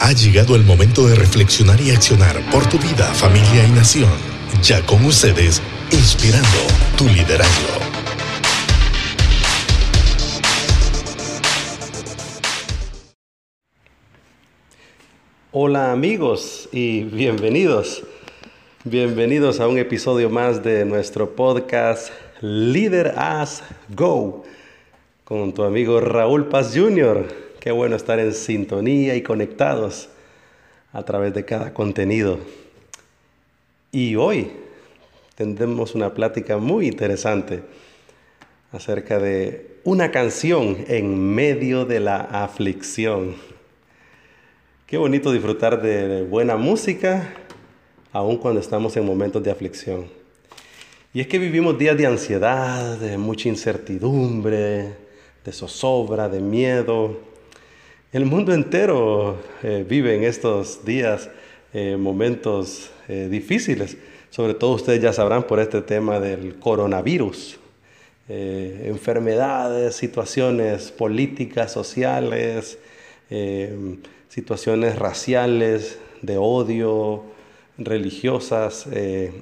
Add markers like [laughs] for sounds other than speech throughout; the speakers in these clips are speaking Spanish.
Ha llegado el momento de reflexionar y accionar por tu vida, familia y nación. Ya con ustedes, inspirando tu liderazgo. Hola amigos y bienvenidos. Bienvenidos a un episodio más de nuestro podcast Leader As Go con tu amigo Raúl Paz Jr. Qué bueno estar en sintonía y conectados a través de cada contenido. Y hoy tendremos una plática muy interesante acerca de una canción en medio de la aflicción. Qué bonito disfrutar de buena música aun cuando estamos en momentos de aflicción. Y es que vivimos días de ansiedad, de mucha incertidumbre, de zozobra, de miedo, el mundo entero eh, vive en estos días eh, momentos eh, difíciles. Sobre todo ustedes ya sabrán por este tema del coronavirus. enfermedades, situaciones políticas, sociales, situaciones raciales, de odio, religiosas,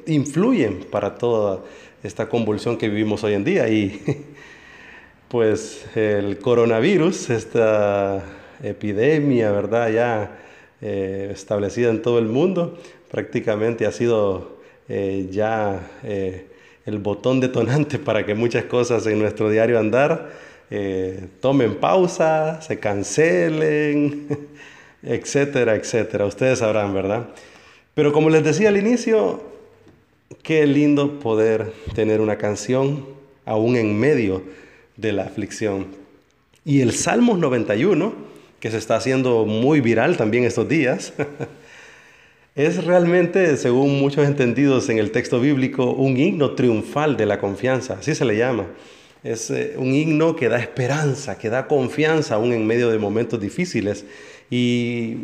influyen para toda esta convulsión que vivimos hoy en día. Y [laughs] pues el coronavirus, esta epidemia, ¿verdad? Ya eh, establecida en todo el mundo, prácticamente ha sido eh, ya eh, el botón detonante [laughs] para que muchas cosas en nuestro diario andar tomen pausa, se cancelen, [laughs] etcétera, etcétera. Ustedes sabrán, ¿verdad? Pero como les decía al inicio, qué lindo poder tener una canción aún en medio de la aflicción. Y el Salmos 91 que se está haciendo muy viral también estos días, [laughs] es realmente, según muchos entendidos en el texto bíblico, un himno triunfal de la confianza, así se le llama. Es eh, un himno que da esperanza, que da confianza aún en medio de momentos difíciles. Y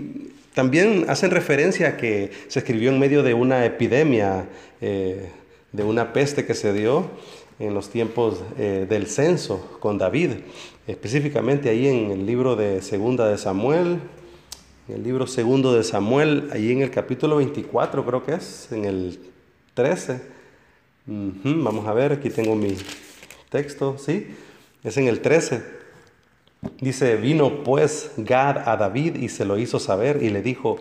también hacen referencia a que se escribió en medio de una epidemia, eh, de una peste que se dio en los tiempos eh, del censo con David, específicamente ahí en el libro de Segunda de Samuel, en el libro Segundo de Samuel, ahí en el capítulo 24 creo que es, en el 13. vamos a ver, aquí tengo mi texto, ¿sí? Es en el 13. Dice, vino pues Gad a David y se lo hizo saber y le dijo,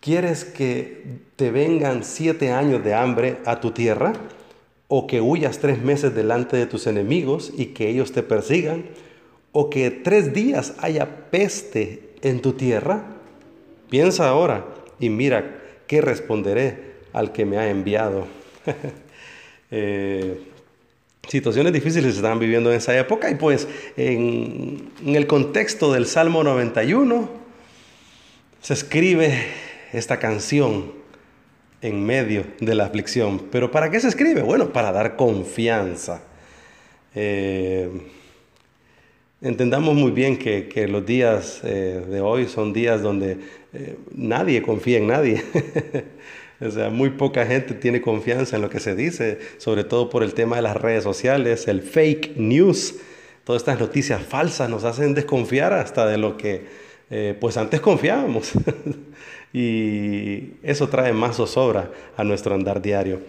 ¿quieres que te vengan siete años de hambre a tu tierra? O que huyas tres meses delante de tus enemigos y que ellos te persigan, o que tres días haya peste en tu tierra? Piensa ahora y mira qué responderé al que me ha enviado. [laughs] Eh, situaciones difíciles se estaban viviendo en esa época y pues en, en el contexto del Salmo 91 se escribe esta canción en medio de la aflicción. ¿Pero para qué se escribe? Bueno, para dar confianza. Eh, entendamos muy bien que, los días eh, de hoy son días donde eh, nadie confía en nadie. [laughs] o sea, muy poca gente tiene confianza en lo que se dice, sobre todo por el tema de las redes sociales, el fake news. Todas estas noticias falsas nos hacen desconfiar hasta de lo que pues antes confiábamos. [laughs] y eso trae más zozobra a nuestro andar diario.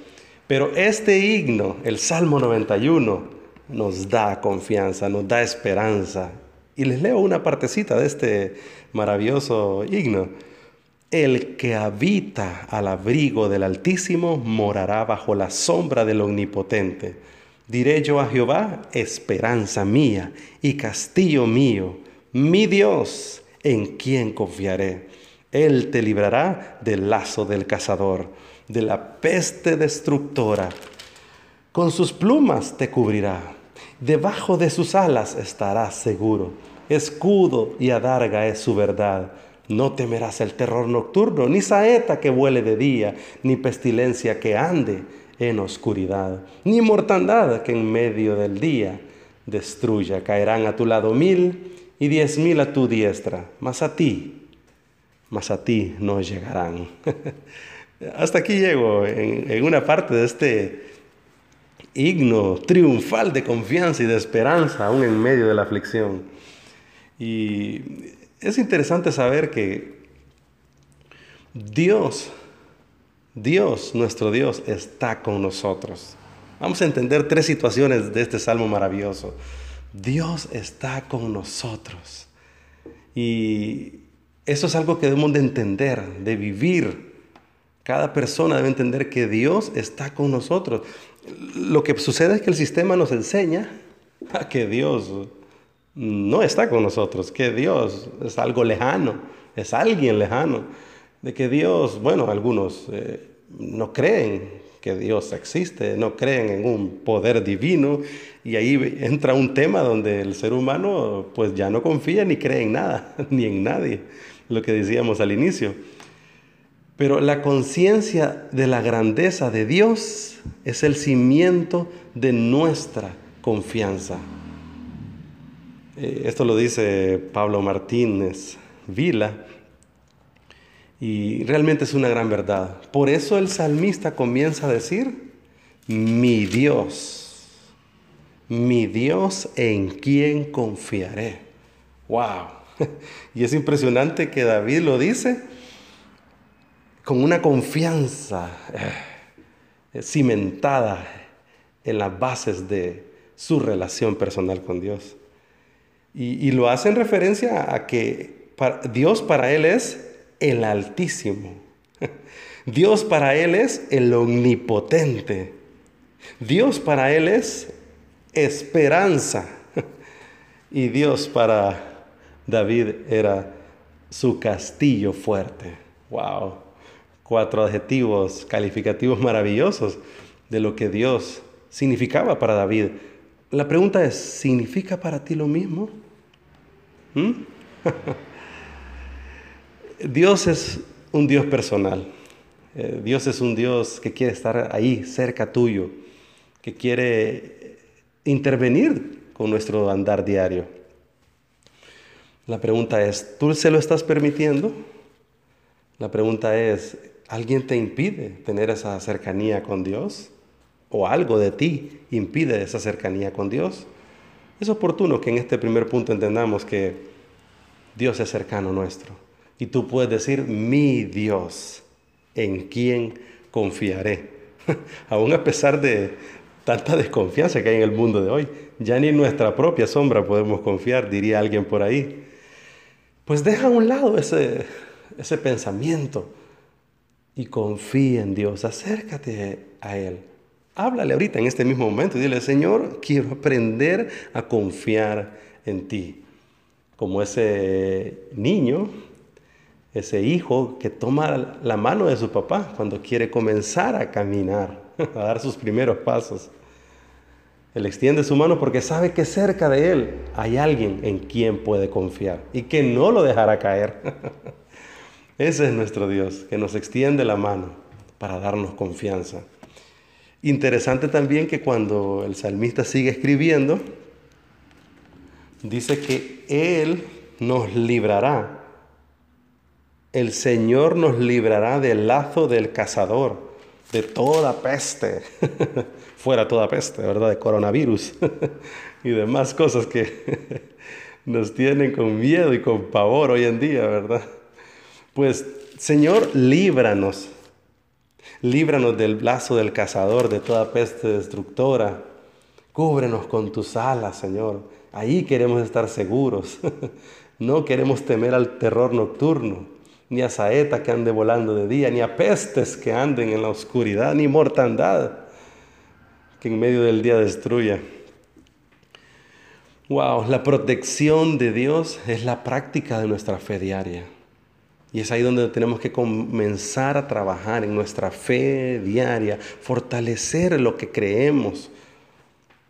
Pero este himno, el Salmo 91, nos da confianza, nos da esperanza. Y les leo una partecita de este maravilloso himno. El que habita al abrigo del Altísimo morará bajo la sombra del Omnipotente. Diré yo a Jehová, esperanza mía y castillo mío, mi Dios, en quien confiaré. Él te librará del lazo del cazador, de la peste destructora. Con sus plumas te cubrirá, debajo de sus alas estarás seguro. Escudo y adarga es su verdad. No temerás el terror nocturno, ni saeta que vuele de día, ni pestilencia que ande en oscuridad, ni mortandad que en medio del día destruya. Caerán a tu lado mil y diez mil a tu diestra, mas a ti mas a ti no llegarán. [laughs] Hasta aquí llego en, una parte de este himno triunfal de confianza y de esperanza, aún en medio de la aflicción. Y es interesante saber que Dios, Dios, nuestro Dios, está con nosotros. Vamos a entender tres situaciones de este salmo maravilloso. Dios está con nosotros. Y eso es algo que debemos de entender, de vivir. Cada persona debe entender que Dios está con nosotros. Lo que sucede es que el sistema nos enseña a que Dios no está con nosotros, que Dios es algo lejano, es alguien lejano, de que Dios, bueno, algunos eh, no creen que Dios existe, no creen en un poder divino y ahí entra un tema donde el ser humano pues ya no confía ni cree en nada, [laughs] ni en nadie, lo que decíamos al inicio. Pero la conciencia de la grandeza de Dios es el cimiento de nuestra confianza. Eh, esto lo dice Pablo Martínez Vila y realmente es una gran verdad. Por eso el salmista comienza a decir, mi Dios, mi Dios en quien confiaré. ¡Wow! [laughs] Y es impresionante que David lo dice con una confianza eh, cimentada en las bases de su relación personal con Dios. Y, lo hace en referencia a que Dios para él es el Altísimo. [laughs] Dios para él es el Omnipotente. Dios para él es esperanza. [laughs] Y Dios para David era su castillo fuerte. Wow. Cuatro adjetivos calificativos [laughs] maravillosos de lo que Dios significaba para David. La pregunta es, ¿significa para ti lo mismo? ¿Mm? [laughs] Dios es un Dios personal. Eh, Dios es un Dios que quiere estar ahí, cerca tuyo, que quiere intervenir con nuestro andar diario. La pregunta es, ¿tú se lo estás permitiendo? La pregunta es, ¿alguien te impide tener esa cercanía con Dios? ¿O algo de ti impide esa cercanía con Dios? Es oportuno que en este primer punto entendamos que Dios es cercano nuestro y tú puedes decir, mi Dios, en quien confiaré. [laughs] Aún a pesar de tanta desconfianza que hay en el mundo de hoy, ya ni en nuestra propia sombra podemos confiar, diría alguien por ahí. Pues deja a un lado ese, ese pensamiento y confía en Dios, acércate a Él. Háblale ahorita en este mismo momento y dile, Señor, quiero aprender a confiar en ti. Como ese niño ese hijo que toma la mano de su papá cuando quiere comenzar a caminar, [laughs] a dar sus primeros pasos. Él extiende su mano porque sabe que cerca de él hay alguien en quien puede confiar y que no lo dejará caer. [laughs] Ese es nuestro Dios, que nos extiende la mano para darnos confianza. Interesante también que cuando el salmista sigue escribiendo, dice que Él nos librará el Señor nos librará del lazo del cazador, de toda peste, [laughs] fuera toda peste, ¿verdad? De coronavirus [laughs] y demás cosas que [laughs] nos tienen con miedo y con pavor hoy en día, ¿verdad? Pues, Señor, líbranos, líbranos del lazo del cazador, de toda peste destructora. Cúbrenos con tus alas, Señor. Ahí queremos estar seguros. No queremos temer al terror nocturno ni a saeta que ande volando de día, ni a pestes que anden en la oscuridad, ni mortandad que en medio del día destruya. Wow, la protección de Dios es la práctica de nuestra fe diaria. Y es ahí donde tenemos que comenzar a trabajar en nuestra fe diaria, fortalecer lo que creemos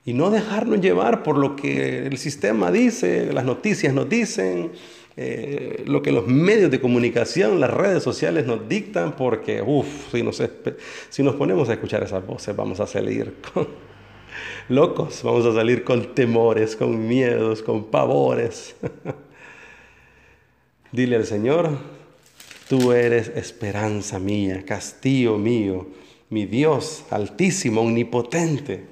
y no dejarnos llevar por lo que el sistema dice, las noticias nos dicen, eh, lo que los medios de comunicación, las redes sociales nos dictan, porque, uff, si nos, si nos ponemos a escuchar esas voces, vamos a salir [laughs] locos, vamos a salir con temores, con miedos, con pavores. [laughs] Dile al Señor, tú eres esperanza mía, castillo mío, mi Dios altísimo, omnipotente,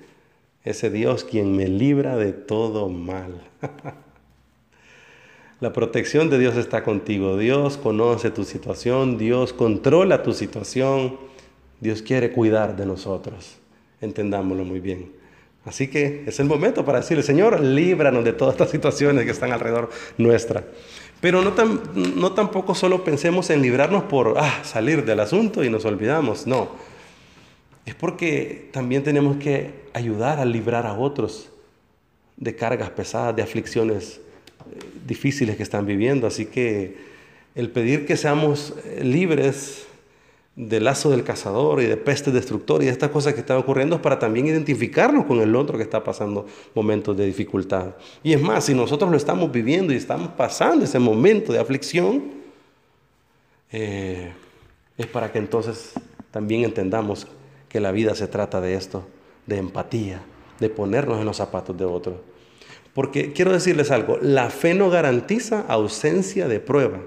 ese Dios quien me libra de todo mal. [laughs] La protección de Dios está contigo. Dios conoce tu situación, Dios controla tu situación, Dios quiere cuidar de nosotros. Entendámoslo muy bien. Así que es el momento para decirle, Señor, líbranos de todas estas situaciones que están alrededor nuestra. Pero no, no tampoco solo pensemos en librarnos por ah, salir del asunto y nos olvidamos. No. Es porque también tenemos que ayudar a librar a otros de cargas pesadas, de aflicciones difíciles que están viviendo. Así que el pedir que seamos eh, libres del lazo del cazador y de peste destructor y de estas cosas que están ocurriendo es para también identificarnos con el otro que está pasando momentos de dificultad. Y es más, si nosotros lo estamos viviendo y estamos pasando ese momento de aflicción, eh, es para que entonces también entendamos que la vida se trata de esto, de empatía, de ponernos en los zapatos de otro. Porque quiero decirles algo, la fe no garantiza ausencia de prueba,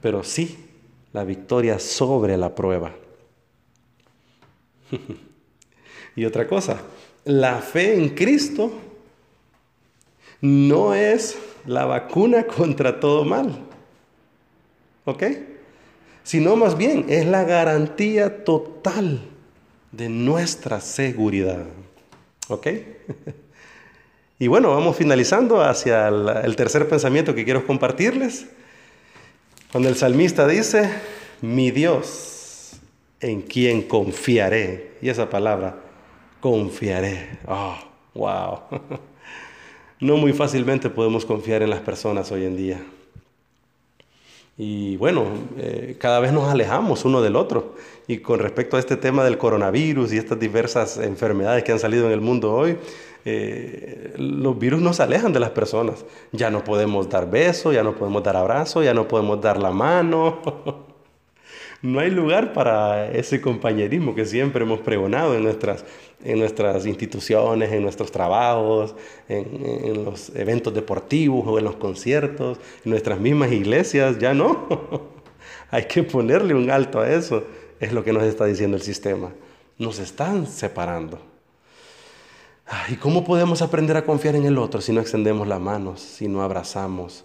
pero sí la victoria sobre la prueba. [laughs] y otra cosa, la fe en Cristo no es la vacuna [laughs] contra todo mal. ¿Ok? Sino más bien es la garantía total de nuestra seguridad. ¿Ok? [laughs] y bueno, vamos finalizando hacia el tercer pensamiento que quiero compartirles. Cuando el salmista dice, mi Dios, en quien confiaré. Y esa palabra, confiaré. Oh, wow. [laughs] No muy fácilmente podemos confiar en las personas hoy en día. Y bueno, eh, cada vez nos alejamos uno del otro. Y con respecto a este tema del coronavirus y estas diversas enfermedades que han salido en el mundo hoy, eh, los virus nos alejan de las personas. Ya no podemos dar besos, ya no podemos dar abrazos, ya no podemos dar la mano. [laughs] no hay lugar para ese compañerismo que siempre hemos pregonado en nuestras, en nuestras instituciones, en nuestros trabajos, en, en, los eventos deportivos o en los conciertos, en nuestras mismas iglesias. Ya no. [laughs] hay que ponerle un alto a eso. Es lo que nos está diciendo el sistema. Nos están separando. ¿Y cómo podemos aprender a confiar en el otro si no extendemos las manos, si no abrazamos,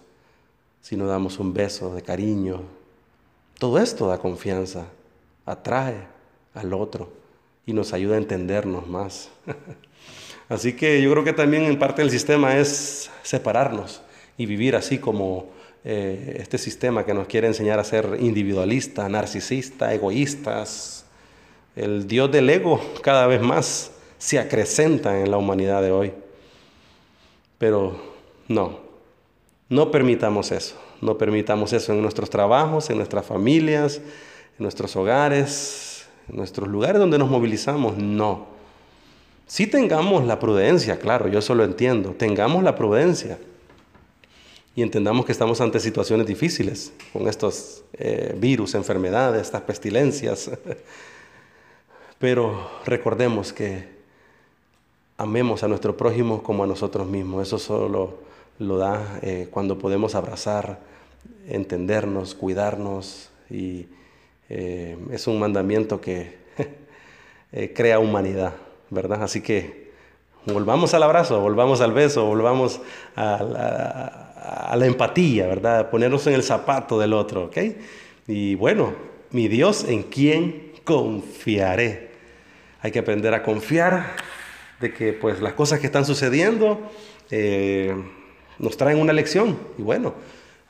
si no damos un beso de cariño? Todo esto da confianza, atrae al otro y nos ayuda a entendernos más. [laughs] Así que yo creo que también en parte del sistema es separarnos y vivir así como eh, este sistema que nos quiere enseñar a ser individualista, narcisista, egoístas. El Dios del ego cada vez más se acrecenta en la humanidad de hoy. Pero no, no permitamos eso, no permitamos eso en nuestros trabajos, en nuestras familias, en nuestros hogares, en nuestros lugares donde nos movilizamos, no. Si tengamos la prudencia, claro, yo eso lo entiendo, tengamos la prudencia y entendamos que estamos ante situaciones difíciles con estos eh, virus, enfermedades, estas pestilencias. [laughs] Pero recordemos que amemos a nuestro prójimo como a nosotros mismos. Eso solo lo da eh, cuando podemos abrazar, entendernos, cuidarnos y eh, es un mandamiento que [laughs] eh, crea humanidad, ¿verdad? Así que volvamos al abrazo, volvamos al beso, volvamos a la, a la empatía, ¿verdad? Ponernos en el zapato del otro, ¿ok? Y bueno, mi Dios, ¿en quién confiaré? Hay que aprender a confiar de que pues las cosas que están sucediendo eh, nos traen una lección y bueno,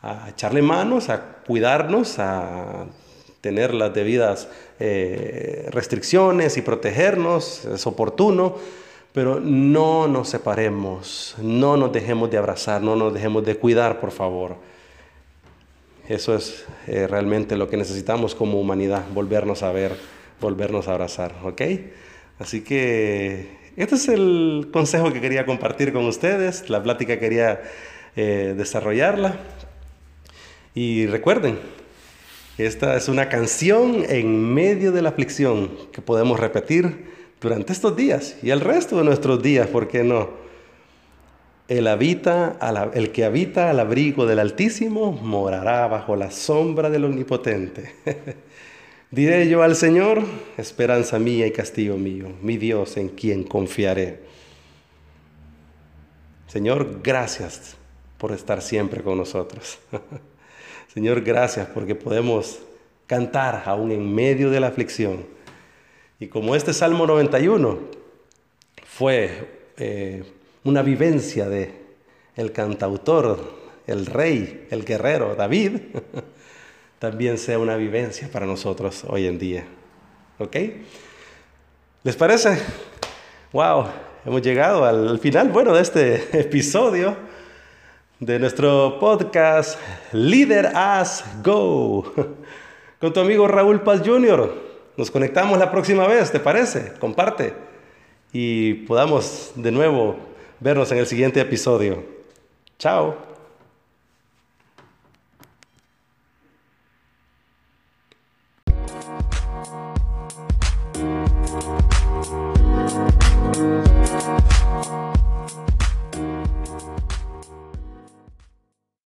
a echarle manos, a cuidarnos, a tener las debidas eh, restricciones y protegernos, es oportuno, pero no nos separemos, no nos dejemos de abrazar, no nos dejemos de cuidar, por favor. Eso es eh, realmente lo que necesitamos como humanidad, volvernos a ver, volvernos a abrazar, ¿ok? Así que este es el consejo que quería compartir con ustedes, la plática quería eh, desarrollarla. Y recuerden, esta es una canción en medio de la aflicción que podemos repetir durante estos días y el resto de nuestros días, ¿por qué no? El, habita, el que habita al abrigo del Altísimo morará bajo la sombra del Omnipotente. [laughs] Diré yo al Señor, esperanza mía y castigo mío, mi Dios en quien confiaré. Señor, gracias por estar siempre con nosotros. [laughs] Señor, gracias porque podemos cantar aún en medio de la aflicción. Y como este Salmo 91 fue eh, una vivencia de el cantautor, el rey, el guerrero David, [laughs] también sea una vivencia para nosotros hoy en día. ¿Ok? ¿Les parece? Wow, hemos llegado al final, bueno, de este [laughs] episodio de nuestro podcast Leader As Go [laughs] con tu amigo Raúl Paz Jr. Nos conectamos la próxima vez, ¿te parece? Comparte y podamos de nuevo vernos en el siguiente episodio. Chao.